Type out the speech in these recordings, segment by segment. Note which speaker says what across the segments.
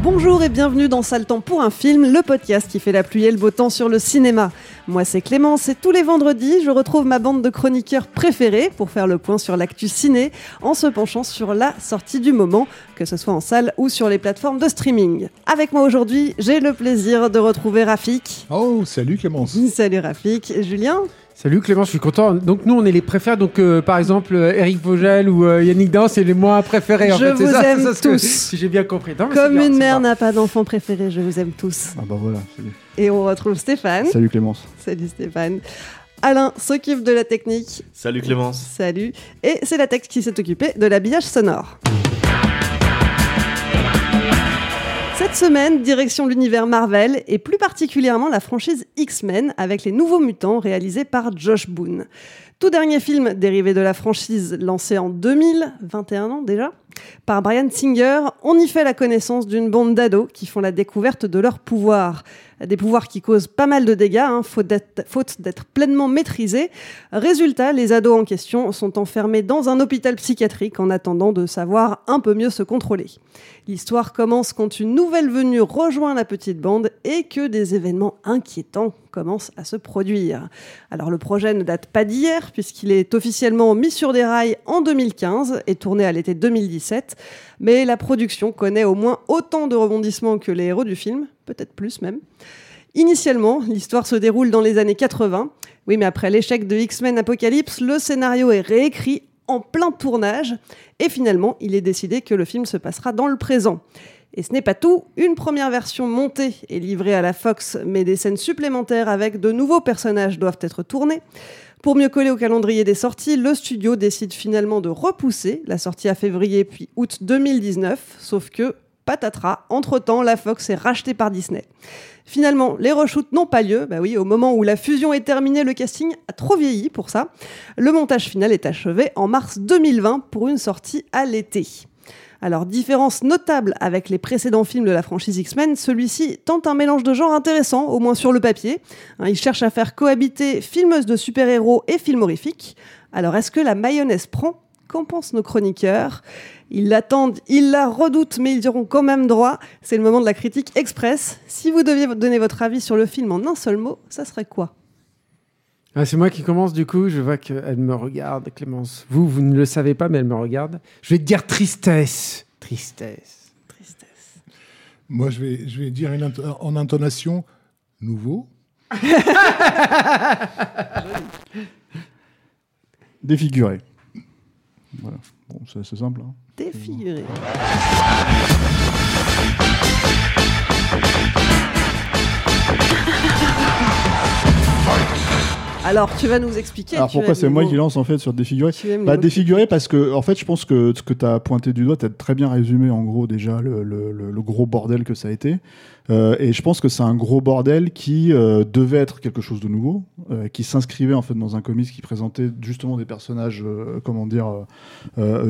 Speaker 1: Bonjour et bienvenue dans Sale Temps pour un film, le podcast qui fait la pluie et le beau temps sur le cinéma. Moi c'est Clémence et tous les vendredis je retrouve ma bande de chroniqueurs préférés pour faire le point sur l'actu ciné en se penchant sur la sortie du moment, que ce soit en salle ou sur les plateformes de streaming. Avec moi aujourd'hui j'ai le plaisir de retrouver Rafik.
Speaker 2: Oh, salut Clémence.
Speaker 1: Salut Rafik. Et Julien
Speaker 3: Salut Clément, je suis content. Donc nous, on est les préférés. Donc euh, par exemple, euh, Eric Vogel ou euh, Yannick Dan, c'est les moins préférés. En
Speaker 1: Je
Speaker 3: fait.
Speaker 1: Vous
Speaker 3: ça,
Speaker 1: aime
Speaker 3: ça,
Speaker 1: tous.
Speaker 3: si j'ai bien compris. Non,
Speaker 1: Comme
Speaker 3: bien,
Speaker 1: une mère n'a pas d'enfant préféré, je vous aime tous.
Speaker 2: Ah bah voilà, salut.
Speaker 1: Et on retrouve Stéphane.
Speaker 2: Salut Clémence.
Speaker 1: Salut Stéphane. Alain s'occupe de la technique.
Speaker 4: Salut Clémence.
Speaker 1: Salut. Et c'est la texte qui s'est occupée de l'habillage sonore. Semaine, direction l'univers Marvel et plus particulièrement la franchise X-Men avec les nouveaux mutants réalisés par Josh Boone. Tout dernier film dérivé de la franchise lancé en 2021 ans déjà par Brian Singer, on y fait la connaissance d'une bande d'ados qui font la découverte de leurs pouvoirs. Des pouvoirs qui causent pas mal de dégâts, hein, faute d'être pleinement maîtrisés. Résultat, les ados en question sont enfermés dans un hôpital psychiatrique en attendant de savoir un peu mieux se contrôler. L'histoire commence quand une nouvelle venue rejoint la petite bande et que des événements inquiétants commencent à se produire. Alors le projet ne date pas d'hier puisqu'il est officiellement mis sur des rails en 2015 et tourné à l'été 2017, mais la production connaît au moins autant de rebondissements que les héros du film, peut-être plus même. Initialement, l'histoire se déroule dans les années 80. Oui, mais après l'échec de X-Men Apocalypse, le scénario est réécrit en plein tournage et finalement, il est décidé que le film se passera dans le présent. Et ce n'est pas tout, une première version montée et livrée à la Fox, mais des scènes supplémentaires avec de nouveaux personnages doivent être tournées. Pour mieux coller au calendrier des sorties, le studio décide finalement de repousser la sortie à février puis août 2019, sauf que, patatras, entre-temps, la Fox est rachetée par Disney. Finalement, les reshoots n'ont pas lieu. Bah oui, au moment où la fusion est terminée, le casting a trop vieilli pour ça. Le montage final est achevé en mars 2020 pour une sortie à l'été. Alors, différence notable avec les précédents films de la franchise X-Men, celui-ci tente un mélange de genres intéressant, au moins sur le papier. Hein, il cherche à faire cohabiter filmeuse de super-héros et film horrifique. Alors, est-ce que la mayonnaise prend? Qu'en pensent nos chroniqueurs? Ils l'attendent, ils la redoutent, mais ils y auront quand même droit. C'est le moment de la critique express. Si vous deviez donner votre avis sur le film en un seul mot, ça serait quoi?
Speaker 3: Ah, c'est moi qui commence du coup. Je vois qu'elle me regarde, Clémence. Vous, vous ne le savez pas, mais elle me regarde. Je vais te dire tristesse. Tristesse.
Speaker 1: Tristesse.
Speaker 2: Moi, je vais, je vais dire une int- en intonation nouveau. Défiguré. Voilà. Bon, c'est c'est simple. hein.
Speaker 1: Défiguré. Alors, tu vas nous expliquer.
Speaker 2: Alors pourquoi c'est moi qui lance en fait sur
Speaker 1: les
Speaker 2: Bah parce que en fait je pense que ce que tu as pointé du doigt, tu as très bien résumé en gros déjà le, le- le- le gros bordel que ça a été. Euh, et je pense que c'est un gros bordel qui euh, devait être quelque chose de nouveau, euh, qui s'inscrivait en fait dans un comics qui présentait justement des personnages, comment dire,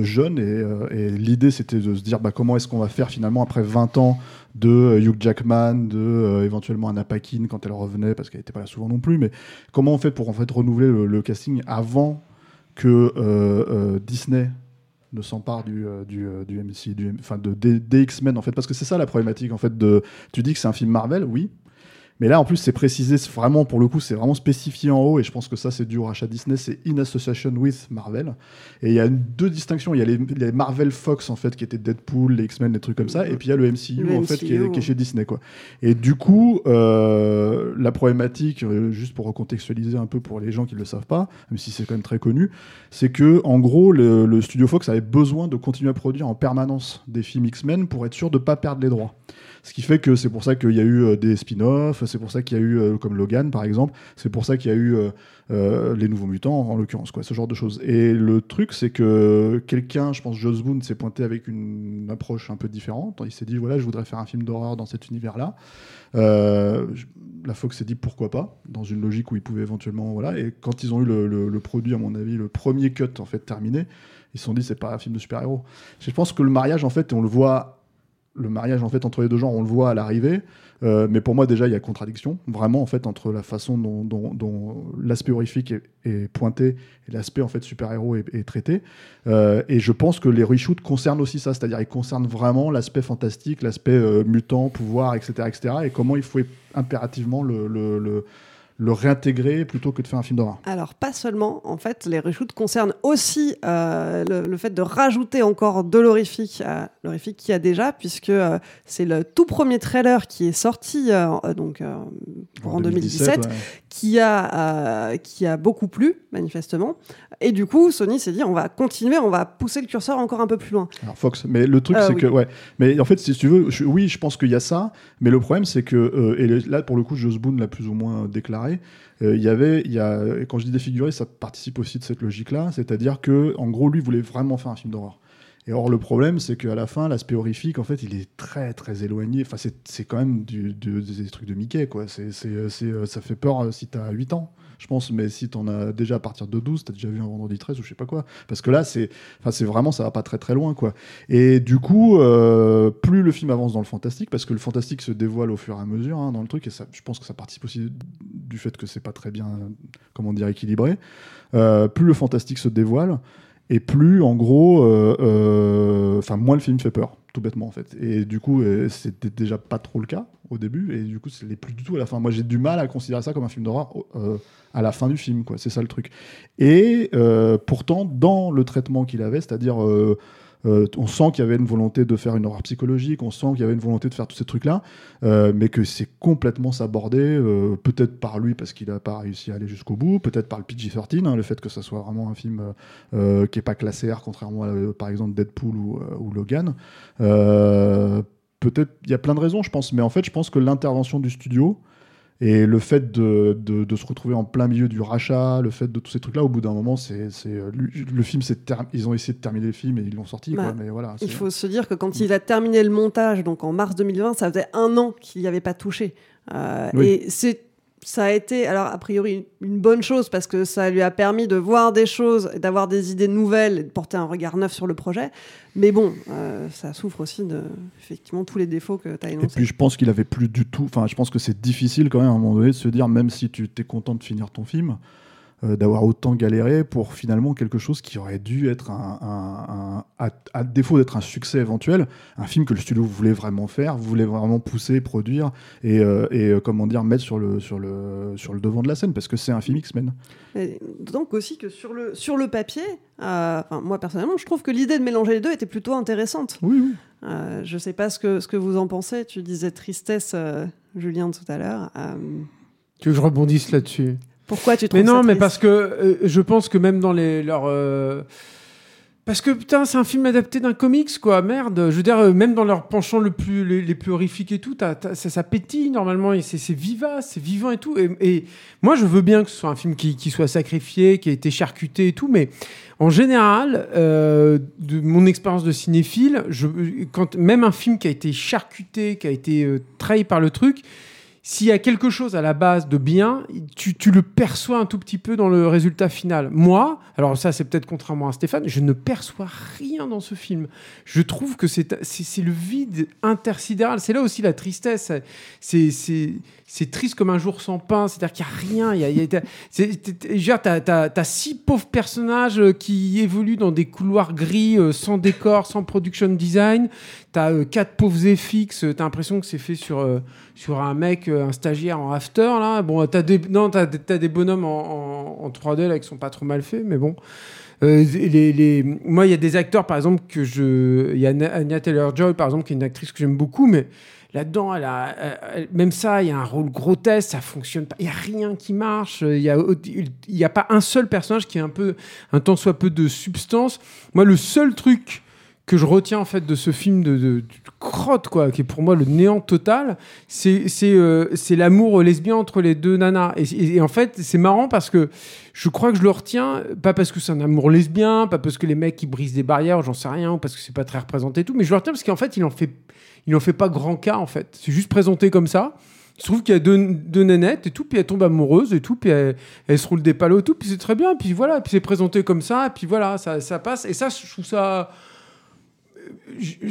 Speaker 2: jeunes. Et, et l'idée c'était de se dire bah, comment est-ce qu'on va faire finalement après 20 ans de euh, Hugh Jackman, de euh, éventuellement Anna Paquin quand elle revenait parce qu'elle n'était pas là souvent non plus, mais comment on fait pour en fait renouveler le, casting avant que euh, Disney ne s'empare du, du, du MC, enfin de, des, des X-Men en fait, parce que c'est ça la problématique en fait. De, tu dis que c'est un film Marvel, oui, mais là, en plus, c'est précisé vraiment, pour le coup, c'est vraiment spécifié en haut, et je pense que ça, c'est dû au rachat Disney, c'est in association with Marvel. Et il y a une- deux distinctions. Il y a les, les Marvel Fox, en fait, qui étaient Deadpool, les X-Men, des trucs comme ça, et puis il y a le MCU,
Speaker 1: Le
Speaker 2: en fait, qui est, qui est chez Disney, quoi. Et du coup, euh, la problématique, euh, juste pour recontextualiser un peu pour les gens qui ne le savent pas, même si c'est quand même très connu, c'est que, en gros, le, le studio Fox avait besoin de continuer à produire en permanence des films X-Men pour être sûr de ne pas perdre les droits. Ce qui fait que c'est pour ça qu'il y a eu euh, des spin-offs, c'est pour ça qu'il y a eu, euh, comme Logan par exemple, c'est pour ça qu'il y a eu euh, euh, les Nouveaux Mutants en l'occurrence, quoi, ce genre de choses. Et le truc, c'est que quelqu'un, je pense Joss Boone, s'est pointé avec une approche un peu différente. Il s'est dit voilà, je voudrais faire un film d'horreur dans cet univers-là. La Fox s'est dit pourquoi pas, dans une logique où ils pouvaient éventuellement. Voilà. Et quand ils ont eu le produit, à mon avis, le premier cut en fait terminé, ils se sont dit c'est pas un film de super-héros. Je pense que le mariage, en fait, on le voit le mariage en fait entre les deux genres, on le voit à l'arrivée. Euh, mais pour moi déjà il y a contradiction vraiment en fait entre la façon dont, l'aspect horrifique est, pointé et l'aspect en fait super héros est, traité. Euh, et je pense que les reshoots concernent aussi ça, c'est-à-dire ils concernent vraiment l'aspect fantastique, l'aspect euh, mutant, pouvoir, etc., etc. Et comment il faut impérativement le- le réintégrer plutôt que de faire un film d'horreur?
Speaker 1: Alors, pas seulement. En fait, les reshoots concernent aussi euh, le, le fait de rajouter encore de l'horrifique à l'horrifique qu'il y a déjà, puisque euh, c'est le tout premier trailer qui est sorti euh, euh, donc, euh, en 2017,
Speaker 2: ouais.
Speaker 1: Qui, a, euh, qui a beaucoup plu, manifestement. Et du coup, Sony s'est dit on va continuer, on va pousser le curseur encore un peu plus loin.
Speaker 2: Alors Fox, mais le truc
Speaker 1: Euh,
Speaker 2: c'est
Speaker 1: oui.
Speaker 2: que ouais, mais en fait si tu veux, je- oui je pense qu'il y a ça, mais le problème c'est que euh, et là pour le coup Joss Boone l'a plus ou moins déclaré, il y avait, il y a, quand je dis défiguré, ça participe aussi de cette logique-là, c'est-à-dire que en gros lui voulait vraiment faire un film d'horreur. Et or le problème c'est qu'à la fin l'aspect horrifique en fait il est très très éloigné, enfin c'est quand même des trucs de Mickey quoi, c'est c'est, euh, ça fait peur euh, si t'as 8 ans. Je pense, mais si t'en as déjà à partir de 12, t'as déjà vu un vendredi 13 ou je sais pas quoi. Parce que là, c'est, vraiment, ça va pas très très loin, quoi. Et du coup, euh, plus le film avance dans le fantastique, parce que le fantastique se dévoile au fur et à mesure hein, dans le truc, et ça, je pense que ça participe aussi du fait que c'est pas très bien, comment dire, équilibré. Euh, plus le fantastique se dévoile, et plus, en gros, euh, euh, enfin, moins le film fait peur, tout bêtement, en fait. Et du coup, euh, c'était déjà pas trop le cas au début, et du coup, c'est plus du tout à la fin. Moi, j'ai du mal à considérer ça comme un film d'horreur à la fin du film, quoi. C'est ça le truc. Et pourtant, dans le traitement qu'il avait, c'est-à-dire. Euh, on sent qu'il y avait une volonté de faire une horreur psychologique, on sent qu'il y avait une volonté de faire tous ces trucs-là, euh, mais que c'est complètement sabordé, euh, peut-être par lui parce qu'il n'a pas réussi à aller jusqu'au bout, peut-être par le PG-13, hein, le fait que ça soit vraiment un film qui n'est pas classé R, contrairement à, par exemple, Deadpool ou, ou Logan. Peut-être, il y a plein de raisons, je pense, mais en fait, je pense que l'intervention du studio, et le fait de, de, de se retrouver en plein milieu du rachat, le fait de tous ces trucs-là, au bout d'un moment, c'est, euh, le, film, ils ont essayé de terminer le film et ils l'ont sorti.
Speaker 1: Bah,
Speaker 2: quoi, mais voilà,
Speaker 1: Il faut se dire que quand il a terminé le montage, donc en mars 2020, ça faisait un an qu'il n'y avait pas touché. Euh,
Speaker 2: Oui.
Speaker 1: Et c'est ça a été, alors a priori, une, bonne chose parce que ça lui a permis de voir des choses, et d'avoir des idées nouvelles, et de porter un regard neuf sur le projet. Mais bon, euh, ça souffre aussi de, effectivement, tous les défauts que tu as
Speaker 2: Et
Speaker 1: énoncés.
Speaker 2: puis je pense qu'il avait plus du tout. Enfin, je pense que c'est difficile quand même à un moment donné de se dire, même si tu t'es content de finir ton film, euh, d'avoir autant galéré pour finalement quelque chose qui aurait dû être un, un- un- à, à défaut d'être un succès éventuel, un film que le studio voulait vraiment faire, voulait vraiment pousser, produire et, euh, et, euh, comment dire mettre sur le sur le sur le devant de la scène parce que c'est un film X-Men.
Speaker 1: Donc aussi que sur le, sur le papier, euh, enfin, moi personnellement, je trouve que l'idée de mélanger les deux était plutôt intéressante.
Speaker 2: Oui, oui.
Speaker 1: Euh, je sais pas ce que, ce que vous en pensez. Tu disais tristesse, euh, Julien, tout à l'heure. Euh,
Speaker 3: Tu veux que je rebondisse là-dessus
Speaker 1: pourquoi tu trouves
Speaker 3: Mais non,
Speaker 1: ça
Speaker 3: mais parce que euh, je pense que même dans les leurs. euh, Parce que putain, c'est un film adapté d'un comics, quoi. Merde. Je veux dire, euh, même dans leurs penchants le plus, les, les plus horrifiques et tout, t'as- t'as- ça, ça pétille normalement et c'est c'est vivace, c'est vivant et tout. Et, et moi, je veux bien que ce soit un film qui, qui soit sacrifié, qui a été charcuté et tout, mais en général, euh, de mon expérience de cinéphile, je, quand même un film qui a été charcuté, qui a été euh, trahi par le truc, s'il y a quelque chose à la base de bien, tu, tu le perçois un tout petit peu dans le résultat final. Moi, alors ça c'est peut-être contrairement à Stéphane, je ne perçois rien dans ce film. Je trouve que c'est le vide intersidéral. C'est là aussi la tristesse. C'est c'est triste comme un jour sans pain. C'est-à-dire qu'il n'y a rien. Y a, y t'as- six pauvres personnages euh, qui évoluent dans des couloirs gris, euh, sans décor, sans production design. T'as euh, quatre pauvres FX. T'as l'impression que c'est fait sur, sur un mec, un stagiaire en after. Là. Bon, t'as des, non, t'as, t'as des bonhommes en, en, en 3D là, qui sont pas trop mal faits, mais bon. Euh. Moi, il y a des acteurs, par exemple, que je. Il y a Anya Taylor-Joy, par exemple, qui est une actrice que j'aime beaucoup, mais là-dedans, elle a, même ça, il y a un rôle grotesque, ça fonctionne pas. Il y a rien qui marche. Il y a, y a pas un seul personnage qui a un peu, un tant soit peu de substance. Moi, le seul truc que je retiens en fait de ce film de, crotte quoi, qui est pour moi le néant total, c'est euh, l'amour lesbien entre les deux nanas. Et, en fait, c'est marrant parce que je crois que je le retiens pas parce que c'est un amour lesbien, pas parce que les mecs qui brisent des barrières, j'en sais rien, ou parce que c'est pas très représenté et tout, mais je le retiens parce qu'en fait, il en fait il en fait pas grand cas en fait. C'est juste présenté comme ça. Il se trouve qu'il y a deux, deux nénettes et tout, puis elles tombent amoureuses et tout, puis elles, se roulent des palos et tout, puis c'est très bien, puis voilà, puis c'est présenté comme ça, puis voilà, ça, ça passe. Et ça, je trouve ça.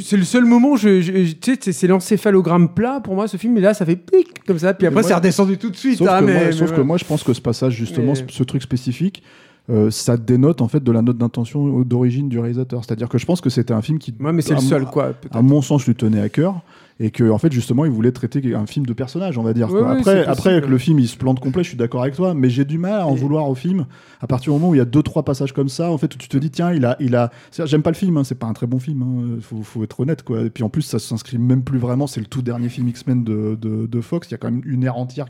Speaker 3: C'est le seul moment où je, je- je- tu sais, c'est- l'encéphalogramme plat pour moi ce film, et là ça fait pic comme ça, puis après c'est redescendu tout de suite.
Speaker 2: Sauf,
Speaker 3: hein,
Speaker 2: que,
Speaker 3: mais-
Speaker 2: moi,
Speaker 3: mais
Speaker 2: sauf que
Speaker 3: voilà.
Speaker 2: moi, je pense que ce passage, justement, ce, ce truc spécifique, euh, ça dénote en fait de la note d'intention d'origine du réalisateur. C'est-à-dire que je pense que c'était un film qui,
Speaker 3: Ouais, mais c'est le
Speaker 2: à mon-
Speaker 3: seul quoi.
Speaker 2: à mon sens, lui tenait à cœur. Et que, en fait, justement, il voulait traiter un film de personnage, on va dire.
Speaker 3: Ouais,
Speaker 2: quoi.
Speaker 3: ouais,
Speaker 2: après, après, que le film il se plante complet, je suis d'accord avec toi, mais j'ai du mal à en
Speaker 3: Et-
Speaker 2: vouloir au film à partir du moment où il y a deux, trois passages comme ça, en fait, où tu te dis, tiens, il a. Il a... J'aime pas le film, hein, c'est pas un très bon film, hein, faut, faut être honnête, quoi. Et puis en plus, ça s'inscrit même plus vraiment, c'est le tout dernier film X-Men de, de, de Fox, il y a quand même une ère entière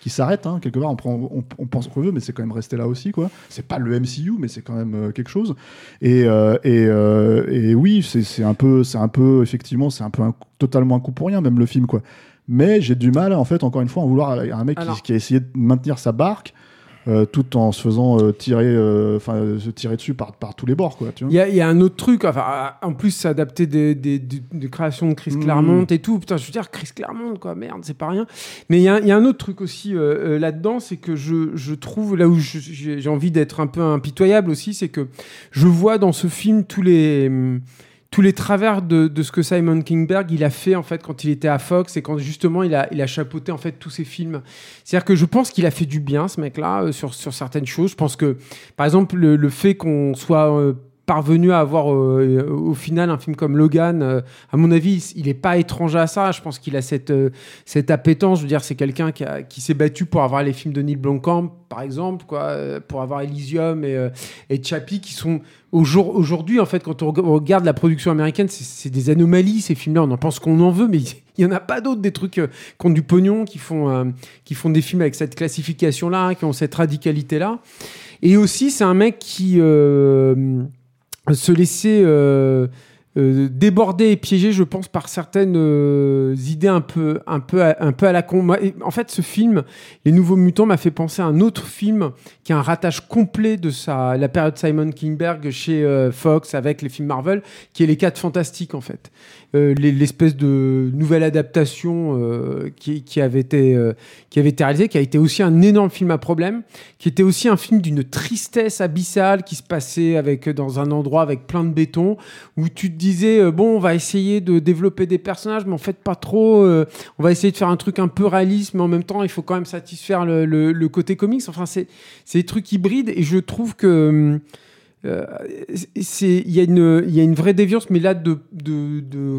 Speaker 2: qui s'arrête, hein, quelque part, on, prend, on, on pense qu'on veut, mais c'est quand même resté là aussi, quoi. C'est pas le MCU, mais c'est quand même euh, quelque chose. Et, euh, et, euh, et oui, c'est c'est un peu, c'est un peu, effectivement, c'est un peu un totalement un coup pour rien, même le film, quoi. Mais j'ai du mal, en fait, encore une fois, à vouloir à un mec qui, a essayé de maintenir sa barque. Euh, tout en se faisant euh, tirer, euh, enfin, euh, se tirer dessus par, par tous les bords,
Speaker 3: Il y, a- il y a un autre truc, enfin, en plus, c'est adapté des, des, des- des créations de Chris
Speaker 2: Mm.
Speaker 3: Claremont et tout. Putain, je veux dire, Chris Claremont, quoi, merde, c'est pas rien. Mais il y, a- il y a un autre truc aussi euh, là-dedans, c'est que je, je trouve, là où j'ai envie d'être un peu impitoyable aussi, c'est que je vois dans ce film tous les. hum, tous les travers de, de ce que Simon Kingberg il a fait en fait quand il était à Fox et quand justement il a, il a chapeauté en fait tous ses films. C'est-à-dire que je pense qu'il a fait du bien ce mec-là euh, sur, sur certaines choses. Je pense que par exemple le, le fait qu'on soit euh, parvenu à avoir euh, au final un film comme Logan, euh, à mon avis, il n'est pas étranger à ça. Je pense qu'il a cette, euh, cette appétence. Je veux dire, c'est quelqu'un qui, qui s'est battu pour avoir les films de Neil Blomkamp, par exemple, quoi, euh, pour avoir Elysium et, et Chappie, qui sont au jour- aujourd'hui, en fait, quand on reg- on regarde la production américaine, c'est- des anomalies, ces films-là. On en pense qu'on en veut, mais il n'y en a pas d'autres, des trucs qui ont du pognon, qui font, qui font des films avec cette classification-là, qui ont cette radicalité-là. Et aussi, c'est un mec qui se laissait euh, déborder et piéger, je pense, par certaines euh, idées un peu, un, peu à, un peu à la con. En fait, ce film, Les Nouveaux Mutants, m'a fait penser à un autre film qui a un rattache complet de sa, la période Simon Kingberg chez euh, Fox avec les films Marvel, qui est Les Quatre Fantastiques, en fait. Les- L'espèce de nouvelle adaptation qui, avait été, qui avait été réalisée, qui a été aussi un énorme film à problème, qui était aussi un film d'une tristesse abyssale qui se passait avec, dans un endroit avec plein de béton, où tu te disais, euh, bon, on va essayer de développer des personnages, mais en fait pas trop, euh, on va essayer de faire un truc un peu réaliste, mais en même temps, il faut quand même satisfaire le, côté comics. Enfin, c'est des trucs hybrides, et je trouve que... hum, il y a une il y a une vraie déviance mais là de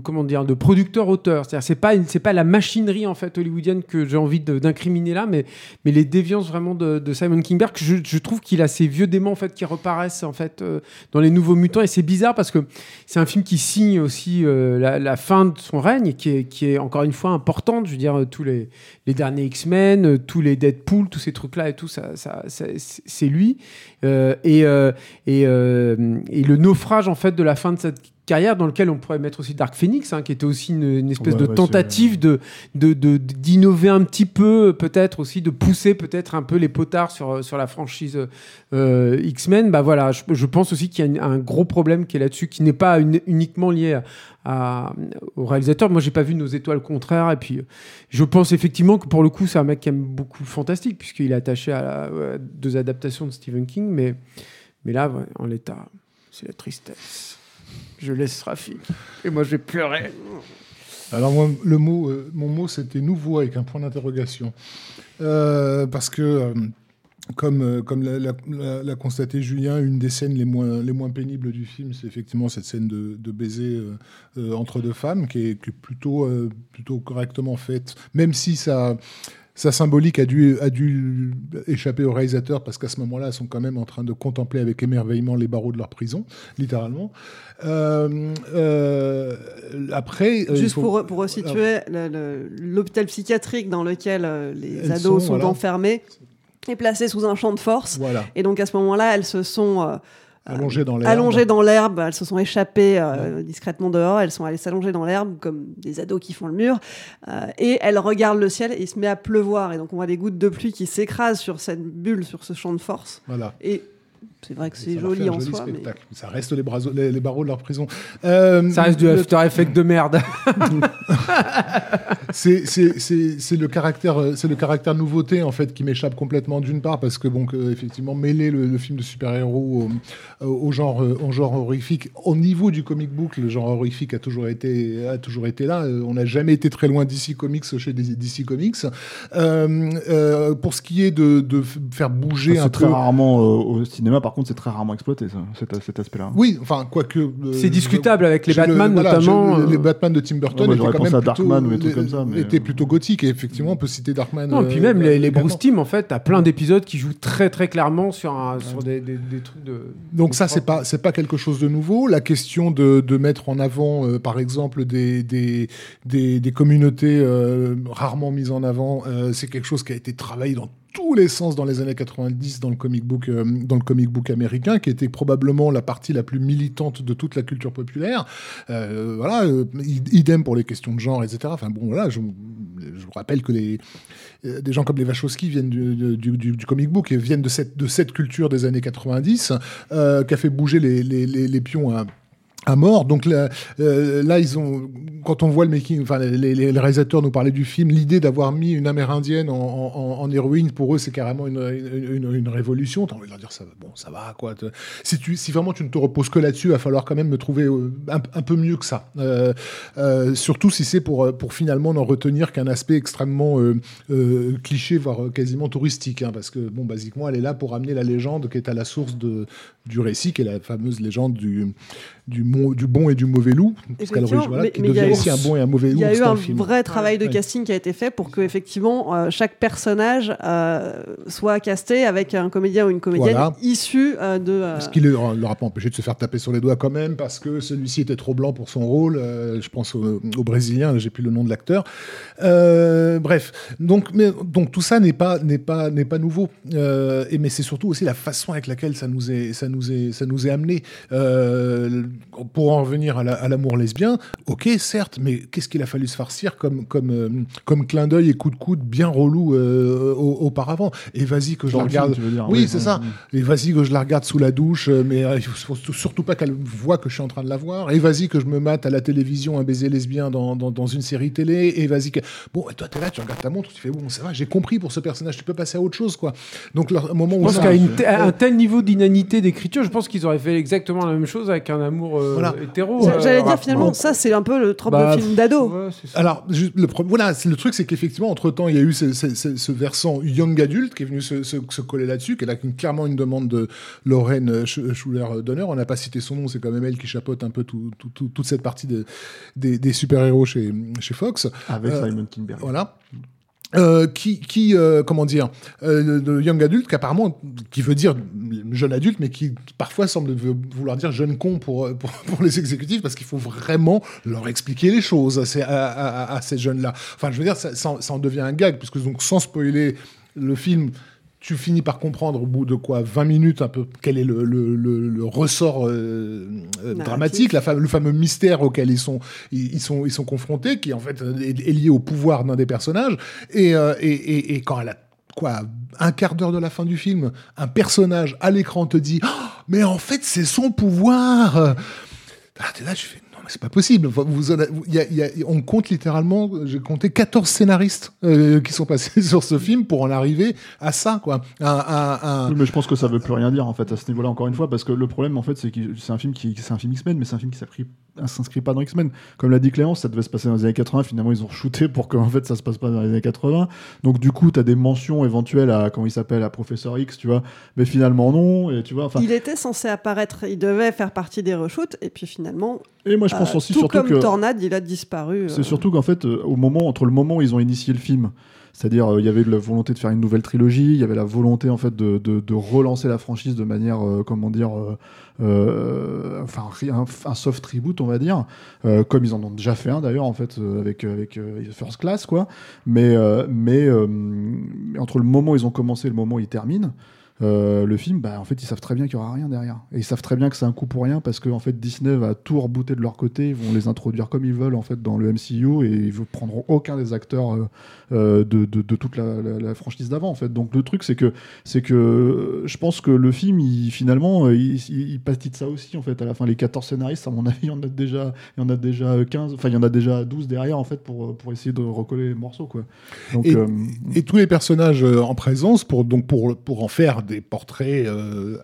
Speaker 3: comment dire de producteur auteur. C'est-à-dire c'est pas c'est pas la machinerie en fait hollywoodienne que j'ai envie d'incriminer là mais les déviances vraiment de, Simon Kingberg je, trouve qu'il a ces vieux démons en fait qui reparaissent en fait euh, dans les nouveaux mutants. Et c'est bizarre parce que c'est un film qui signe aussi euh, la, fin de son règne qui est qui est encore une fois importante je veux dire euh, tous les derniers X-Men euh, tous les Deadpool tous ces trucs là et tout c'est lui. Euh, et, euh, et, euh, et le naufrage en fait de la fin de cette carrière dans lequel on pourrait mettre aussi Dark Phoenix, hein, qui était aussi une, une espèce
Speaker 2: Ouais,
Speaker 3: de
Speaker 2: ouais,
Speaker 3: tentative de de- de- d'innover un petit peu, peut-être aussi de pousser peut-être un peu les potards sur sur la franchise euh, X-Men. Bah voilà, je, je pense aussi qu'il y a un gros problème qui est là-dessus, qui n'est pas une- uniquement lié à, à- au réalisateur. Moi, j'ai pas vu Nos étoiles contraires, et puis je pense effectivement que pour le coup, c'est un mec qui aime beaucoup le fantastique, puisqu'il est attaché à, la- à deux adaptations de Stephen King, mais mais là, ouais, en l'état, c'est la tristesse. Je laisse Rafik. Et moi, je vais pleurer.
Speaker 4: Alors moi, le mot, euh, mon mot, c'était nouveau avec un point d'interrogation. Euh, parce que, euh, comme, comme l'a, constaté Julien, une des scènes les moins, les moins pénibles du film, c'est effectivement cette scène de, baiser entre deux femmes, qui est, qui est plutôt, plutôt correctement faite, même si ça... Sa symbolique a dû, a dû échapper au réalisateur parce qu'à ce moment-là, elles sont quand même en train de contempler avec émerveillement les barreaux de leur prison, littéralement. Euh, euh, après, euh,
Speaker 1: Juste
Speaker 4: faut-
Speaker 1: pour, pour resituer, l'hôpital psychiatrique dans lequel les
Speaker 4: Elles
Speaker 1: ados
Speaker 4: sont,
Speaker 1: sont,
Speaker 4: voilà.
Speaker 1: enfermés est placé sous un champ de force.
Speaker 4: Voilà.
Speaker 1: Et donc à ce moment-là, elles se sont euh,
Speaker 4: Allongées dans l'herbe.
Speaker 1: allongées dans l'herbe, elles se sont échappées euh, discrètement dehors, elles sont allées s'allonger dans l'herbe comme des ados qui font le mur, euh, et elles regardent le ciel et il se met à pleuvoir, et donc on voit des gouttes de pluie qui s'écrasent sur cette bulle, sur ce champ de force.
Speaker 4: Voilà.
Speaker 1: Et c'est vrai que c'est joli
Speaker 4: un
Speaker 1: en
Speaker 4: joli
Speaker 1: soi, mais
Speaker 4: spectacle. Ça reste les, braso- les, les barreaux de leur prison. Euh,
Speaker 3: Ça reste du
Speaker 4: le-
Speaker 3: After Effect de merde.
Speaker 4: c'est c'est- c'est- c'est le caractère euh, c'est le caractère nouveauté en fait qui m'échappe complètement d'une part parce que bon que, effectivement mêler le, le film de super-héros au, au genre euh, au genre horrifique au niveau du comic book le genre horrifique a toujours été a toujours été là Euh, on n'a jamais été très loin d'ici comics chez DC Comics Euh, euh, pour ce qui est de, faire bouger un
Speaker 2: C'est très
Speaker 4: peu
Speaker 2: rarement euh, au cinéma, par contre, c'est très rarement exploité, ça, cet, cet aspect-là.
Speaker 4: oui enfin quoique euh,
Speaker 3: C'est discutable avec les
Speaker 4: le-
Speaker 3: Batman,
Speaker 4: voilà,
Speaker 3: notamment,
Speaker 4: je-
Speaker 3: euh.
Speaker 4: les Batman de Tim Burton
Speaker 2: Ouais,
Speaker 4: étaient quand même
Speaker 2: à
Speaker 4: plutôt,
Speaker 2: Darkman ou des trucs comme ça, mais-
Speaker 4: étaient plutôt gothiques et effectivement on peut citer Darkman
Speaker 3: Non, et puis
Speaker 4: euh,
Speaker 3: même les, les
Speaker 4: également.
Speaker 3: Bruce Timm, en fait, t'as plein d'épisodes qui jouent très très clairement sur, un, sur des, des- des trucs de.
Speaker 4: Donc ça, c'est pas c'est pas quelque chose de nouveau. La question de, de mettre en avant, euh, par exemple, des des, des, des communautés euh, rarement mises en avant, euh, c'est quelque chose qui a été travaillé dans tous les sens dans les années 90 dans le comic book euh, dans le comic book américain qui était probablement la partie la plus militante de toute la culture populaire. Euh, voilà euh, idem pour les questions de genre etc enfin bon voilà je, vous rappelle que les des gens comme les Wachowski viennent du, comic book et viennent de cette, de cette culture des années 90 euh, qui a fait bouger les, les, les, pions à à mort. Donc là, euh, là, ils ont, quand on voit le making, enfin, les, réalisateurs nous parlaient du film, l'idée d'avoir mis une Amérindienne en, héroïne, pour eux, c'est carrément une, une, une- révolution. T'as envie de leur dire, ça, bon, ça va, quoi. Si, tu, si vraiment tu ne te reposes que là-dessus, il va falloir quand même me trouver euh, un, peu mieux que ça. Euh, surtout si c'est pour, pour finalement n'en retenir qu'un aspect extrêmement cliché, voire quasiment touristique. hein, parce que, bon, basiquement, elle est là pour amener la légende qui est à la source du récit, qui est la fameuse légende du, du, du bon et du mauvais loup, parce qu'à l'origine, voilà,
Speaker 1: mais-
Speaker 4: qui
Speaker 1: mais il y a
Speaker 4: devient
Speaker 1: eu-
Speaker 4: aussi un bon et un mauvais loup
Speaker 1: Il y a eu un
Speaker 4: film.
Speaker 1: vrai travail de
Speaker 4: Ouais.
Speaker 1: casting qui a été fait pour que effectivement euh, chaque personnage euh, soit casté avec un comédien ou une comédienne
Speaker 4: Voilà.
Speaker 1: issue euh, de. euh,
Speaker 4: Ce qui ne leur a pas empêché de se faire taper sur les doigts quand même, parce que celui-ci était trop blanc pour son rôle. euh, je pense au, au Brésilien, j'ai plus le nom de l'acteur. Euh, bref, donc, mais, donc tout ça n'est pas, n'est pas, n'est pas nouveau. Euh, et, mais c'est surtout aussi la façon avec laquelle ça nous est, ça nous est, ça nous est amené. Pour en revenir à la- l'amour lesbien, ok, certes, mais qu'est-ce qu'il a fallu se farcir comme, comme, euh, comme clin d'œil et coup de coude bien relou euh, au- auparavant? Et vas-y que je
Speaker 2: Dans
Speaker 4: la
Speaker 2: film,
Speaker 4: regarde.
Speaker 2: tu veux dire,
Speaker 4: oui,
Speaker 2: oui,
Speaker 4: c'est
Speaker 2: oui,
Speaker 4: ça.
Speaker 2: oui.
Speaker 4: Et vas-y que je la regarde sous la douche, euh, mais euh, il faut faut surtout pas qu'elle voit que je suis en train de la voir. Et vas-y que je me mate à la télévision un baiser lesbien dans, dans, dans une série télé. Et vas-y que. Bon, et toi, t'es là, tu regardes ta montre, tu fais bon, ça va, j'ai compris pour ce personnage, tu peux passer à autre chose, quoi. Donc, le moment
Speaker 3: Je
Speaker 4: où.
Speaker 3: pense
Speaker 4: ça-
Speaker 3: qu'à à un tel niveau d'inanité d'écriture, je pense qu'ils auraient fait exactement la même chose avec un amour euh,
Speaker 4: Voilà.
Speaker 3: hétéro.
Speaker 1: J'a-
Speaker 3: euh,
Speaker 1: J'allais dire finalement, ça c'est un peu le trope
Speaker 3: Bah,
Speaker 1: de film d'ado.
Speaker 3: ouais.
Speaker 4: Alors, le, voilà, le truc, c'est qu'effectivement, entre-temps, il y a eu ce, ce- ce- ce versant young adulte qui est venu se, se- se coller là-dessus, qui est là une- clairement une demande de Lorraine Sch- Schuller-Donner. On n'a pas cité son nom, c'est quand même elle qui chapeaute un peu tout- tout- tout- toute cette partie de- des, des super-héros chez, chez Fox.
Speaker 2: Avec
Speaker 4: Euh,
Speaker 2: Simon Kinberg.
Speaker 4: Voilà. Euh, qui, qui euh, comment dire, euh, de young adulte, qui apparemment, qui veut dire jeune adulte, mais qui parfois semble vou- vouloir dire jeune con pour, pour, pour les exécutifs, parce qu'il faut vraiment leur expliquer les choses à ces, à, à- ces jeunes-là. Enfin, je veux dire, ça, ça en devient un gag, puisque donc sans spoiler le film, tu finis par comprendre au bout de quoi 20 minutes un peu quel est le, le, le, le ressort euh, euh, dramatique, la le fameux mystère auquel ils sont, ils, ils sont, ils sont confrontés, qui en fait euh, est, est lié au pouvoir d'un des personnages. Et, euh, et, et, et quand elle a quoi un quart d'heure de la fin du film, un personnage à l'écran te dit Oh, mais en fait c'est son pouvoir. Ah, t'es là, tu fais c'est pas possible. On compte littéralement, j'ai compté 14 scénaristes euh, qui sont passés sur ce film pour en arriver à ça
Speaker 2: mais je pense que ça veut plus rien dire en fait à ce niveau-là encore une fois parce que le problème en fait c'est que c'est un film qui c'est un film X-Men mais c'est un film qui s'inscrit s'inscrit pas dans X-Men comme l'a dit Cléance ça devait se passer dans les années 80 finalement ils ont shooté pour que en fait ça se passe pas dans les années 80 donc du coup tu as des mentions éventuelles à comment il s'appelle à professeur X tu vois mais finalement non et tu vois
Speaker 1: Il était censé apparaître, il devait faire partie des reshoots, et puis finalement.
Speaker 2: Et moi, je pense
Speaker 1: euh,
Speaker 2: aussi
Speaker 1: tout
Speaker 2: surtout
Speaker 1: comme
Speaker 2: que-
Speaker 1: Tornade, il a disparu.
Speaker 2: C'est
Speaker 1: euh.
Speaker 2: surtout qu'en fait, euh, au moment, entre le moment où ils ont initié le film, c'est-à-dire euh, il y avait la volonté de faire une nouvelle trilogie, il y avait la volonté en fait de, de- de relancer la franchise de manière, euh, comment dire, euh, euh, enfin un, soft reboot, on va dire, euh, comme ils en ont déjà fait un d'ailleurs en fait avec avec First Class quoi. Mais mais entre le moment où ils ont commencé et le moment où ils terminent. Euh, le film, bah, en fait, ils savent très bien qu'il n'y aura rien derrière. Et ils savent très bien que c'est un coup pour rien parce que en fait, Disney va tout rebooter de leur côté. Ils vont les introduire comme ils veulent en fait dans le MCU et ils ne prendront aucun des acteurs euh, euh, de, de- de toute la, la- la franchise d'avant en fait. Donc le truc, c'est que c'est que je pense que le film, il, finalement, il, il, il pâtit de ça aussi en fait. À la fin, les 14 scénaristes, à mon avis, il y en a déjà, il y en a déjà 15, enfin il y en a déjà 12 derrière en fait pour pour essayer de recoller les morceaux quoi. Donc
Speaker 4: et,
Speaker 2: euh,
Speaker 4: et tous les personnages en présence pour donc pour pour en faire des portraits euh,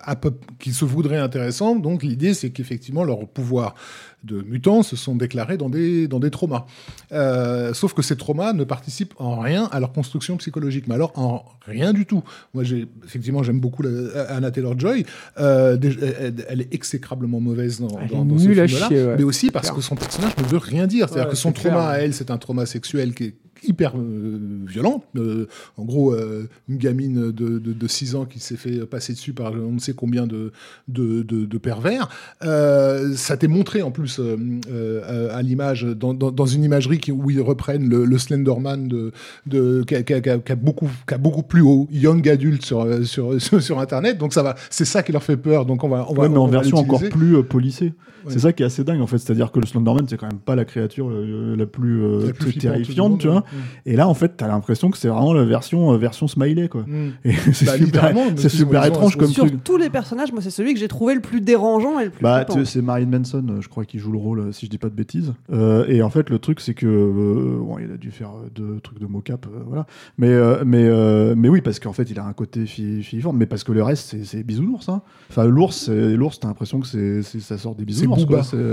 Speaker 4: qui se voudraient intéressants. Donc l'idée c'est qu'effectivement leur pouvoir de mutants se sont déclarés dans des dans des traumas. Euh, sauf que ces traumas ne participent en rien à leur construction psychologique. Mais alors en rien du tout. Moi effectivement j'aime beaucoup la- Anna Taylor Joy. Euh, elle, elle est exécrablement mauvaise dans, dans, dans ce film-là,
Speaker 3: ouais.
Speaker 4: mais aussi parce que son personnage ne veut rien dire. C'est-à-dire
Speaker 3: Ouais,
Speaker 4: que son
Speaker 3: clair,
Speaker 4: trauma à elle, c'est un trauma sexuel qui est hyper euh, violent. Euh, en gros, euh, une gamine de, de, de 6 ans qui s'est fait passer dessus par on ne sait combien de, de, de, de pervers. Ça t'est montré en plus euh, euh, à l'image, dans, dans, dans une imagerie qui, où ils reprennent le, le Slenderman de, de, qui, a, qui a- qui a- qui a beaucoup, qui a beaucoup plus haut, young adulte sur, euh, sur, sur, sur Internet. Donc ça va, c'est ça qui leur fait peur. Donc on va, on va,
Speaker 2: Ouais, mais
Speaker 4: on
Speaker 2: en
Speaker 4: va
Speaker 2: version encore plus euh, polissée.
Speaker 4: Ouais.
Speaker 2: C'est ça qui est assez dingue en fait, c'est-à-dire que le Slenderman c'est quand même pas la créature euh, la plus, euh,
Speaker 4: La plus
Speaker 2: plus
Speaker 4: flippante
Speaker 2: terrifiante, tu vois.
Speaker 4: ouais.
Speaker 2: Et là en fait, t'as l'impression que c'est vraiment la version euh, version smiley quoi.
Speaker 4: Mm.
Speaker 2: Et c'est
Speaker 4: Bah,
Speaker 2: super, c'est étrange comme
Speaker 1: Sur
Speaker 2: truc.
Speaker 1: tous les personnages, moi, c'est celui que j'ai trouvé le plus dérangeant et le plus
Speaker 2: Bah, c'est Marilyn Manson, je crois, qui joue le rôle, euh, si je dis pas de bêtises. Euh, et en fait, le truc, c'est que euh, bon, il a dû faire deux trucs de mocap, voilà. Mais mais mais oui, parce qu'en fait, il a un côté fi- filiforme, mais parce que le reste, c'est- bisounours. Hein. Enfin, l'ours, l'ours, t'as l'impression que c'est ça sort des bisounours.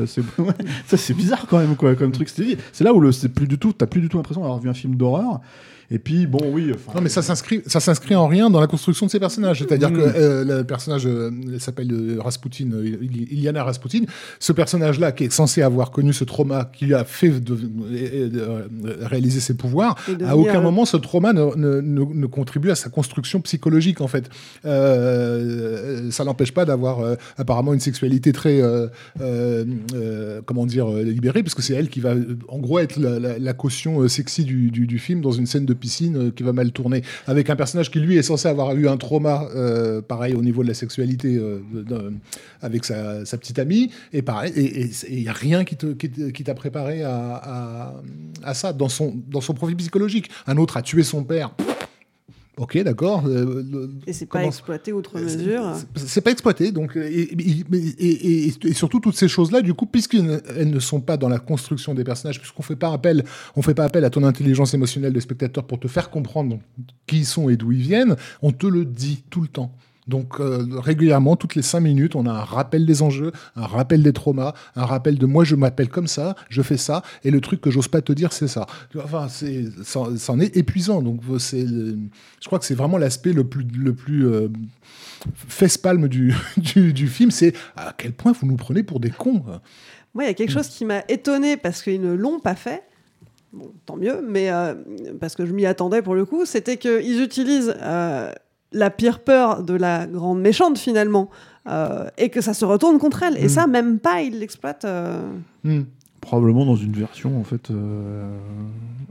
Speaker 2: C'est ça, c'est bizarre quand même, quoi, comme truc. C'est c'est là où le, c'est plus du tout, t'as plus du tout l'impression d'avoir vu un film d'horreur. Et puis, bon, oui. enfin,
Speaker 4: Non, mais ça s'inscrit, ça s'inscrit en rien dans la construction de ces personnages. C'est-à-dire
Speaker 2: Mm.
Speaker 4: que euh, le personnage euh, elle s'appelle euh, Rasputin, euh, Il- Iliana Rasputin. Ce personnage-là, qui est censé avoir connu ce trauma qui lui a fait de- euh, euh, réaliser ses pouvoirs, à aucun
Speaker 1: un-
Speaker 4: moment ce trauma ne, ne- ne- ne contribue à sa construction psychologique, en fait. Euh, ça n'empêche pas d'avoir euh, apparemment une sexualité très, euh, euh, euh, comment dire, euh, libérée, parce que c'est elle qui va, euh, en gros, être la, la- la caution euh, sexy du, du- du film dans une scène de piscine euh, qui va mal tourner, avec un personnage qui lui est censé avoir eu un trauma, euh, pareil au niveau de la sexualité, euh, avec sa, petite amie, et pareil, et il n'y a rien qui te- qui qui t'a préparé à, à- à ça dans son, dans son profil psychologique. Un autre a tué son père. Ok, d'accord. euh, le-
Speaker 1: Et c'est pas exploité outre mesure.
Speaker 4: c'est pas exploité, donc euh, et, et- et- et- et surtout toutes ces choses-là, du coup, puisqu'elles ne- elles ne sont pas dans la construction des personnages, puisqu'on fait pas appel, on fait pas appel à ton intelligence émotionnelle de spectateur pour te faire comprendre qui ils sont et d'où ils viennent, on te le dit tout le temps. Donc euh, régulièrement, toutes les cinq minutes, on a un rappel des enjeux, un rappel des traumas, un rappel de moi je m'appelle comme ça, je fais ça, et le truc que j'ose pas te dire, c'est ça. Enfin, c'est, ça, est épuisant. Donc euh, c'est, je crois que c'est vraiment l'aspect le plus, le plus euh, fesse-palme du, du, film, c'est à quel point vous nous prenez pour des cons. quoi.
Speaker 1: Moi, il y a quelque chose qui m'a étonné parce qu'ils ne l'ont pas fait. Bon, tant mieux, mais euh, parce que je m'y attendais pour le coup, c'était qu'ils utilisent la pire peur de la grande méchante finalement, euh, et que ça se retourne contre elle. Et
Speaker 2: Mm.
Speaker 1: ça, même pas, ils l'exploitent. euh.
Speaker 4: Hmm.
Speaker 2: probablement dans une version en fait euh,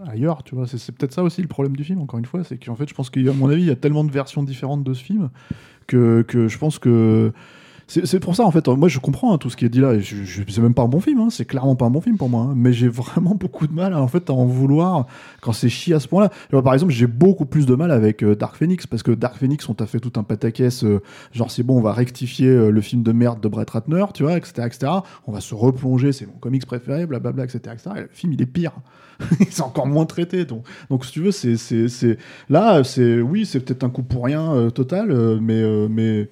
Speaker 2: ailleurs, tu vois. C'est, c'est peut-être ça aussi le problème du film. Encore une fois, c'est qu'en fait, je pense qu'à mon avis, il y a tellement de versions différentes de ce film que, que je pense que c'est, pour ça en fait. Moi, je comprends hein, tout ce qui est dit là. Je, je- c'est même pas un bon film. hein. C'est clairement pas un bon film pour moi. hein. Mais j'ai vraiment beaucoup de mal en fait à en vouloir quand c'est chier à ce point-là. Par exemple, j'ai beaucoup plus de mal avec euh, Dark Phoenix parce que Dark Phoenix, on t'a fait tout un pataquès. euh, genre, c'est bon, on va rectifier euh, le film de merde de Brett Ratner, tu vois, etc., etc. On va se replonger. C'est mon comics préféré, blablabla, etc., etc. Et le film, il est pire. c'est encore moins traité. Donc, donc si tu veux, c'est, là, c'est oui, c'est peut-être un coup pour rien euh, total, euh, mais, euh, mais,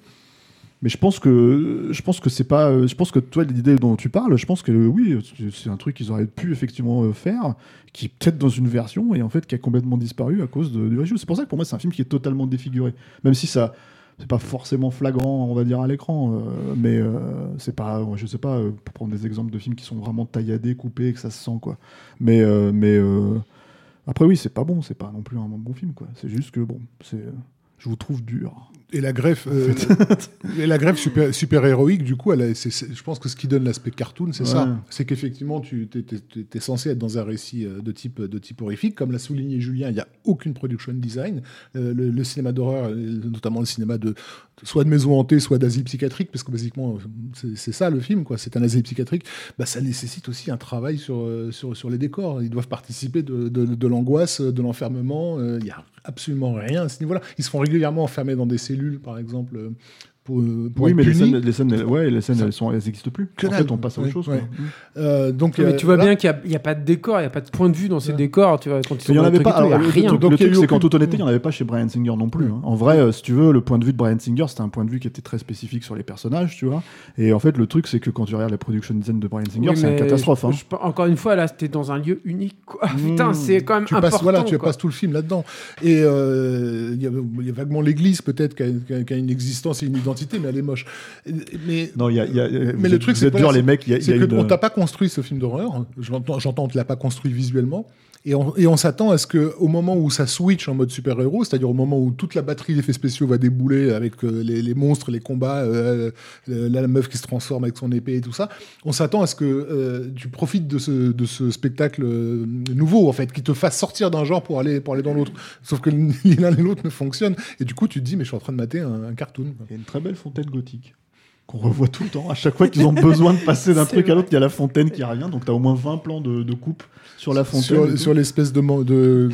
Speaker 2: mais je pense que je pense que c'est pas. euh, Je pense que toi, l'idée dont tu parles, je pense que euh, oui, c'est- un truc qu'ils auraient pu effectivement euh, faire, qui est peut-être dans une version et en fait qui a complètement disparu à cause du réshoot. C'est pour ça que pour moi, c'est un film qui est totalement défiguré, même si ça. C'est pas forcément flagrant, on va dire, à l'écran, mais euh, c'est pas, je sais pas, pour prendre des exemples de films qui sont vraiment tailladés, coupés, que ça se sent, quoi. Mais, mais après, oui, c'est pas bon, c'est pas non plus un bon film, quoi. C'est juste que, bon, c'est, je vous trouve dur.
Speaker 4: Et la greffe, euh, et la greffe super, super héroïque, du coup, elle a- je pense que ce qui donne l'aspect cartoon, c'est
Speaker 2: Ouais.
Speaker 4: ça. C'est qu'effectivement, tu es, censé être dans un récit euh, de type, de type horrifique. Comme l'a souligné Julien, il n'y a aucune production design. Euh, le, le cinéma d'horreur, notamment le cinéma de soit de maison hantée, soit d'asile psychiatrique, parce que basiquement, c'est- ça le film, quoi. C'est un asile psychiatrique. Bah, ça nécessite aussi un travail sur, sur, sur les décors. Ils doivent participer de, l'angoisse, de l'enfermement. Il n'y a absolument rien à ce niveau-là. Ils se font régulièrement enfermer dans des cellules, par exemple, euh, pour, euh, pour
Speaker 2: oui,
Speaker 4: être
Speaker 2: mais les scènes, les scènes, elles- ouais, les scènes, elles sont, elles existent plus.
Speaker 4: Que
Speaker 2: en
Speaker 4: dalle.
Speaker 2: fait, on passe à autre
Speaker 4: Ouais,
Speaker 2: chose.
Speaker 4: ouais.
Speaker 2: quoi.
Speaker 4: Euh, donc,
Speaker 3: mais
Speaker 4: euh,
Speaker 3: tu vois bien qu'il n'y a, pas de décor, il n'y a pas de point de vue dans ces décors. Tu vois, quand ils sont
Speaker 2: Il y en avait pas.
Speaker 3: tout,
Speaker 2: alors, le
Speaker 3: rien.
Speaker 2: le truc, c'est qu'en toute honnêteté, il n'y en avait pas chez Brian Singer non plus. hein. En vrai, euh, si tu veux, le point de vue de Brian Singer, c'était un point de vue qui était très spécifique sur les personnages, tu vois. Et en fait, le truc, c'est que quand tu regardes la production design de Brian Singer,
Speaker 3: Oui,
Speaker 2: c'est une catastrophe.
Speaker 3: je-
Speaker 2: hein.
Speaker 3: je- encore une fois, là, c'était dans un lieu unique. Putain, c'est quand même important.
Speaker 4: voilà, tu passes tout le film là-dedans. Et il y, a- vaguement l'église, peut-être, qui a une existence et une identité, mais elle est moche. Mais,
Speaker 2: Non, y a. il y a-
Speaker 4: mais le truc, c'est
Speaker 2: dur, les mecs. Y a,
Speaker 4: c'est t'a pas construit ce film d'horreur. J'entends, j'entends, on te l'a pas construit visuellement. Et on, s'attend à ce que, au moment où ça switch en mode super-héros, c'est-à-dire au moment où toute la batterie d'effets spéciaux va débouler avec euh, les, monstres, les combats, euh, la, meuf qui se transforme avec son épée et tout ça, on s'attend à ce que euh, tu profites de ce, spectacle nouveau, en fait, qui te fasse sortir d'un genre pour aller, dans l'autre. Sauf que l'un ni l'autre ne fonctionne. Et du coup, tu te dis, mais je suis en train de mater un, un cartoon.
Speaker 2: Il y a une très belle fontaine gothique qu'on revoit tout le temps. À chaque fois qu'ils ont besoin de passer d'un truc à l'autre, il y a la fontaine qui revient. Donc tu as au moins 20 plans de, de coupe sur la fontaine.
Speaker 4: Sur, l'espèce de, de.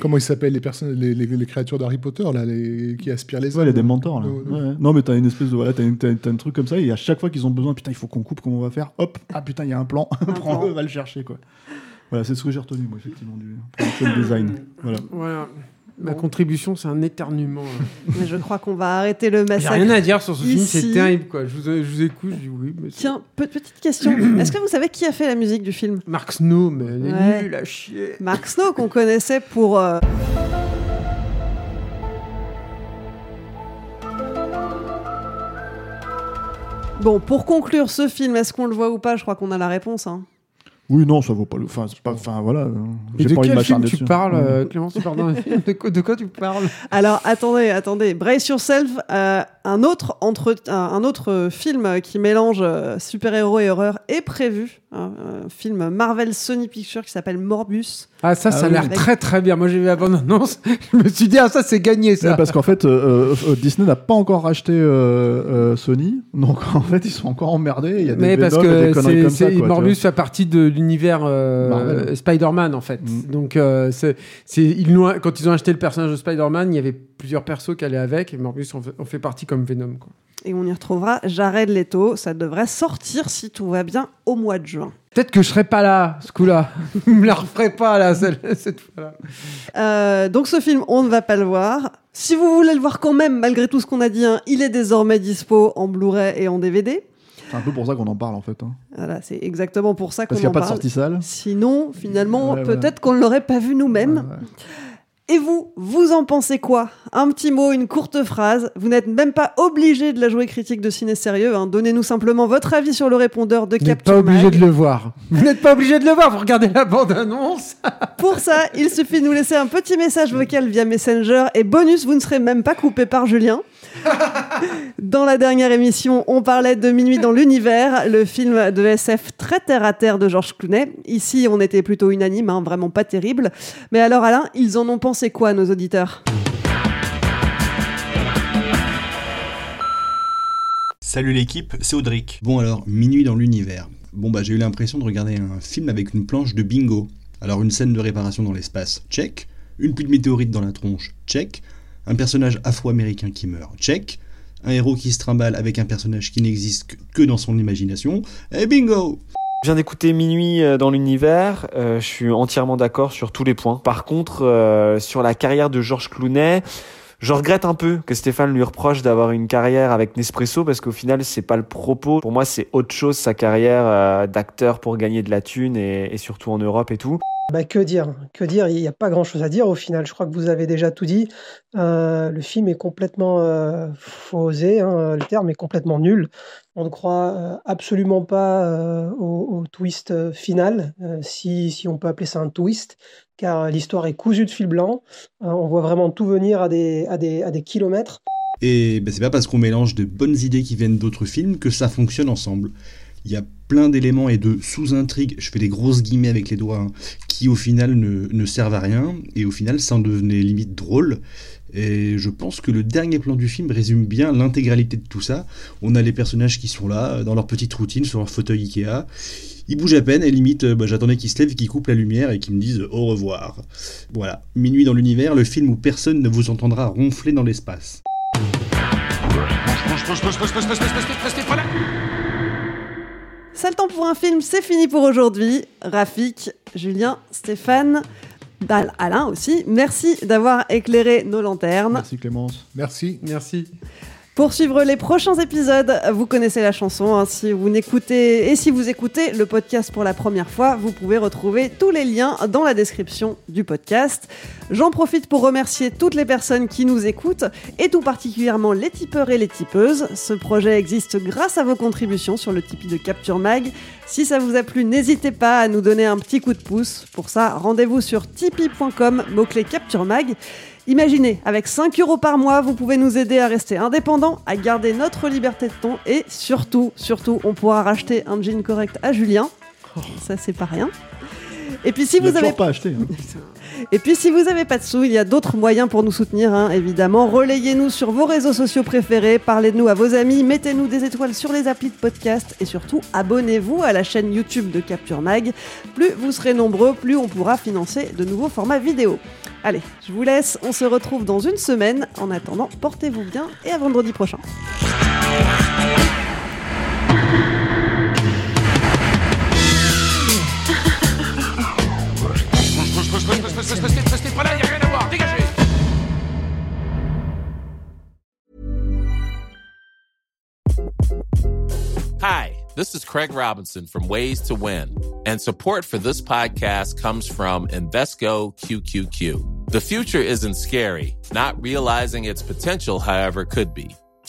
Speaker 4: Comment ils s'appellent les personnes, les, les- les créatures d'Harry Potter, là, les, qui aspirent les
Speaker 2: Ouais, les Dementors, là.
Speaker 4: Ouais, ouais.
Speaker 2: Ouais. Non, mais t'as une espèce de. Voilà, t'as, une- t'as- t'as un truc comme ça, et à chaque fois qu'ils ont besoin, putain, il faut qu'on coupe, comment on va faire? Hop, ah putain, il y a un plan, prends-le, va le chercher, quoi. Voilà, c'est ce que j'ai retenu, moi, effectivement, du production design. Voilà.
Speaker 3: Voilà. Ma contribution, c'est un éternuement. là.
Speaker 1: Mais je crois qu'on va arrêter le
Speaker 3: J'ai
Speaker 1: massacre.
Speaker 3: rien à dire sur ce film, c'est terrible. Quoi. Je, vous, je vous écoute, je dis oui. Mais
Speaker 1: Tiens, pe- petite question. Est-ce que vous savez qui a fait la musique du film?
Speaker 3: Mark Snow, mais elle est nulle à chier.
Speaker 1: Mark Snow, qu'on connaissait pour. euh, Bon, pour conclure ce film, est-ce qu'on le voit ou pas? Je crois qu'on a la réponse. hein.
Speaker 2: Oui, non, ça vaut pas le. Enfin, c'est pas. Enfin, voilà. euh,
Speaker 3: Et
Speaker 2: j'ai
Speaker 3: de
Speaker 2: pas envie de
Speaker 3: quel film tu
Speaker 2: dessus.
Speaker 3: parles, euh, Clémence un film? De, quoi, de quoi tu parles?
Speaker 1: Alors, attendez, attendez. Brace yourself. euh, un, autre entre... un, un autre film qui mélange euh, super-héros et horreur est prévu. hein, un film Marvel Sony Pictures qui s'appelle Morbus.
Speaker 3: Ah, ça,
Speaker 2: Ah
Speaker 3: ça a
Speaker 2: oui.
Speaker 3: l'air très très bien. Moi, j'ai vu la bande-annonce. je me suis dit, ah, ça, c'est gagné, ça.
Speaker 2: Ouais, parce qu'en fait, euh, euh, Disney n'a pas encore racheté euh, euh, Sony, donc en fait, ils sont encore emmerdés. Il y a des
Speaker 3: Mais parce
Speaker 2: et
Speaker 3: que
Speaker 2: des conneries
Speaker 3: c'est,
Speaker 2: comme ça. quoi,
Speaker 3: Morbus fait partie de l'univers euh. Spider-Man en fait.
Speaker 2: Mm.
Speaker 3: Donc euh, c'est, c'est- ils l'ont- quand ils ont acheté le personnage de Spider-Man, il y avait plusieurs persos qui allaient avec et Morbus en fait, en fait partie comme Venom. Quoi.
Speaker 1: Et on y retrouvera Jared Leto. Ça devrait sortir, si tout va bien, au mois de juin.
Speaker 3: Peut-être que je serai pas là ce coup-là. Vous me la referez pas là celle- cette fois-là.
Speaker 1: Euh, donc ce film, on ne va pas le voir. Si vous voulez le voir quand même, malgré tout ce qu'on a dit, hein, il est désormais dispo en Blu-ray et en DVD.
Speaker 2: C'est un peu pour ça qu'on en parle en fait. hein.
Speaker 1: Voilà, c'est exactement pour ça qu'on
Speaker 2: Parce qu'il n'y
Speaker 1: en
Speaker 2: a pas de
Speaker 1: parle.
Speaker 2: sortie salle.
Speaker 1: Sinon, finalement,
Speaker 2: Ouais,
Speaker 1: peut-être qu'on ne l'aurait pas vu nous-mêmes. Et vous, vous en pensez quoi? Un petit mot, une courte phrase. Vous n'êtes même pas obligé de la jouer critique de ciné sérieux. hein. Donnez-nous simplement votre avis sur le répondeur de
Speaker 3: Vous n'êtes
Speaker 1: Capture
Speaker 3: pas obligé
Speaker 1: Mag.
Speaker 3: de le voir. Vous n'êtes pas obligé de le voir. Vous regardez la bande-annonce.
Speaker 1: Pour ça, il suffit de nous laisser un petit message vocal via Messenger. Et bonus, vous ne serez même pas coupé par Julien. Dans la dernière émission, on parlait de Minuit dans l'univers, le film de SF très terre à terre de Georges Clooney. Ici, on était plutôt unanime, hein, vraiment pas terrible. Mais alors, Alain, ils en ont pensé quoi, nos auditeurs?
Speaker 5: Salut l'équipe, c'est Audric. Bon alors, Minuit dans l'univers. Bon bah j'ai eu l'impression de regarder un film avec une planche de bingo. Alors une scène de réparation dans l'espace, check. Une pluie de météorites dans la tronche, check. Un personnage afro-américain qui meurt, check. Un héros qui se trimballe avec un personnage qui n'existe que dans son imagination, et bingo
Speaker 6: je viens d'écouter Minuit euh, dans l'univers, euh, je suis entièrement d'accord sur tous les points. Par contre, euh, sur la carrière de Georges Clooney, je regrette un peu que Stéphane lui reproche d'avoir une carrière avec Nespresso parce qu'au final c'est pas le propos. Pour moi c'est autre chose sa carrière d'acteur pour gagner de la thune et surtout en Europe et tout.
Speaker 7: Bah, que dire Que dire Il n'y a pas grand-chose à dire au final. Je crois que vous avez déjà tout dit. Euh, le film est complètement euh, fausé, hein, le terme est complètement nul. On ne croit euh, absolument pas euh, au, twist final, si, on peut appeler ça un twist, car l'histoire est cousue de fil blanc. on voit vraiment tout venir à des, kilomètres.
Speaker 5: Et ben, c'est pas parce qu'on mélange de bonnes idées qui viennent d'autres films que ça fonctionne ensemble. Il y a plein d'éléments et de sous-intrigues, je fais des grosses guillemets avec les doigts, hein, qui au final ne, servent à rien, et au final ça en devenait limite drôle. Et je pense que le dernier plan du film résume bien l'intégralité de tout ça. On a les personnages qui sont là, dans leur petite routine, sur leur fauteuil Ikea. Ils bougent à peine et limite, bah, j'attendais qu'ils se lèvent, qu'ils coupent la lumière et qu'ils me disent au revoir. Voilà, Minuit dans l'univers, le film où personne ne vous entendra ronfler dans l'espace.
Speaker 1: C'est le temps pour un film, c'est fini pour aujourd'hui. Rafik, Julien, Stéphane, Alain aussi, merci d'avoir éclairé nos lanternes.
Speaker 2: Merci Clémence.
Speaker 4: Merci.
Speaker 3: Merci.
Speaker 1: Pour suivre les prochains épisodes, vous connaissez la chanson. Hein, si vous n'écoutez et si vous écoutez le podcast pour la première fois, vous pouvez retrouver tous les liens dans la description du podcast. J'en profite pour remercier toutes les personnes qui nous écoutent et tout particulièrement les tipeurs et les tipeuses. Ce projet existe grâce à vos contributions sur le Tipeee de Capture Mag. Si ça vous a plu, n'hésitez pas à nous donner un petit coup de pouce. Pour ça, rendez-vous sur tipeee.com, mot-clé Capture Mag. Imaginez, avec 5 euros par mois, vous pouvez nous aider à rester indépendants, à garder notre liberté de ton et surtout, surtout, on pourra racheter un jean correct à Julien. Ça, c'est pas rien. Et puis si vous avez
Speaker 2: pas acheté. Hein.
Speaker 1: Et puis si vous n'avez pas de sous, il y a d'autres moyens pour nous soutenir, hein, évidemment. Relayez-nous sur vos réseaux sociaux préférés, parlez de nous à vos amis, mettez-nous des étoiles sur les applis de podcast et surtout abonnez-vous à la chaîne YouTube de Capture Mag. Plus vous serez nombreux, plus on pourra financer de nouveaux formats vidéo. Allez, je vous laisse, on se retrouve dans une semaine. En attendant, portez-vous bien et à vendredi prochain.
Speaker 8: Hi, this is Craig Robinson from Ways to Win, and support for this podcast comes from Invesco QQQ. The future isn't scary, not realizing its potential, however, could be.